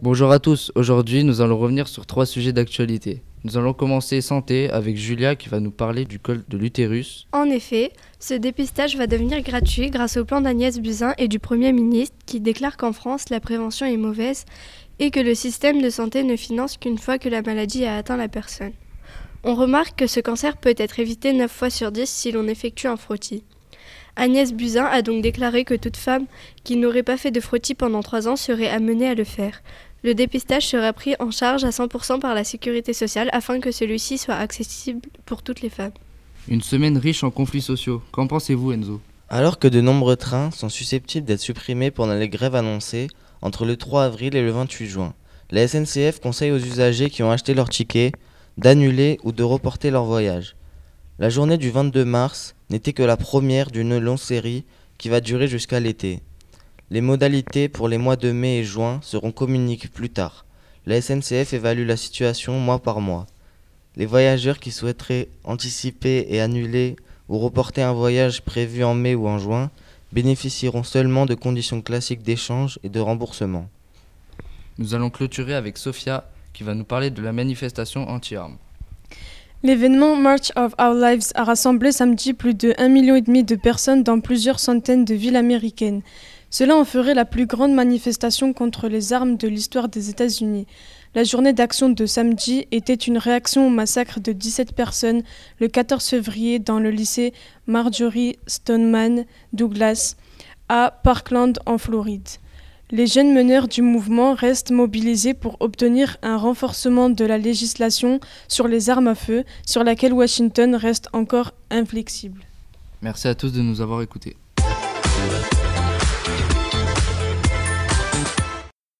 Bonjour à tous, aujourd'hui nous allons revenir sur trois sujets d'actualité. Nous allons commencer santé avec Julia qui va nous parler du col de l'utérus. En effet, ce dépistage va devenir gratuit grâce au plan d'Agnès Buzyn et du Premier ministre qui déclare qu'en France la prévention est mauvaise et que le système de santé ne finance qu'une fois que la maladie a atteint la personne. On remarque que ce cancer peut être évité 9 fois sur 10 si l'on effectue un frottis. Agnès Buzyn a donc déclaré que toute femme qui n'aurait pas fait de frottis pendant 3 ans serait amenée à le faire. Le dépistage sera pris en charge à 100% par la sécurité sociale afin que celui-ci soit accessible pour toutes les femmes. Une semaine riche en conflits sociaux. Qu'en pensez-vous Enzo? Alors que de nombreux trains sont susceptibles d'être supprimés pendant les grèves annoncées entre le 3 avril et le 28 juin, la SNCF conseille aux usagers qui ont acheté leur ticket d'annuler ou de reporter leur voyage. La journée du 22 mars n'était que la première d'une longue série qui va durer jusqu'à l'été. Les modalités pour les mois de mai et juin seront communiquées plus tard. La SNCF évalue la situation mois par mois. Les voyageurs qui souhaiteraient anticiper et annuler ou reporter un voyage prévu en mai ou en juin bénéficieront seulement de conditions classiques d'échange et de remboursement. Nous allons clôturer avec Sophia qui va nous parler de la manifestation anti-armes. L'événement March of Our Lives a rassemblé samedi plus de 1,5 million de personnes dans plusieurs centaines de villes américaines. Cela en ferait la plus grande manifestation contre les armes de l'histoire des États-Unis. La journée d'action de samedi était une réaction au massacre de 17 personnes le 14 février dans le lycée Marjorie Stoneman Douglas à Parkland en Floride. Les jeunes meneurs du mouvement restent mobilisés pour obtenir un renforcement de la législation sur les armes à feu, sur laquelle Washington reste encore inflexible. Merci à tous de nous avoir écoutés.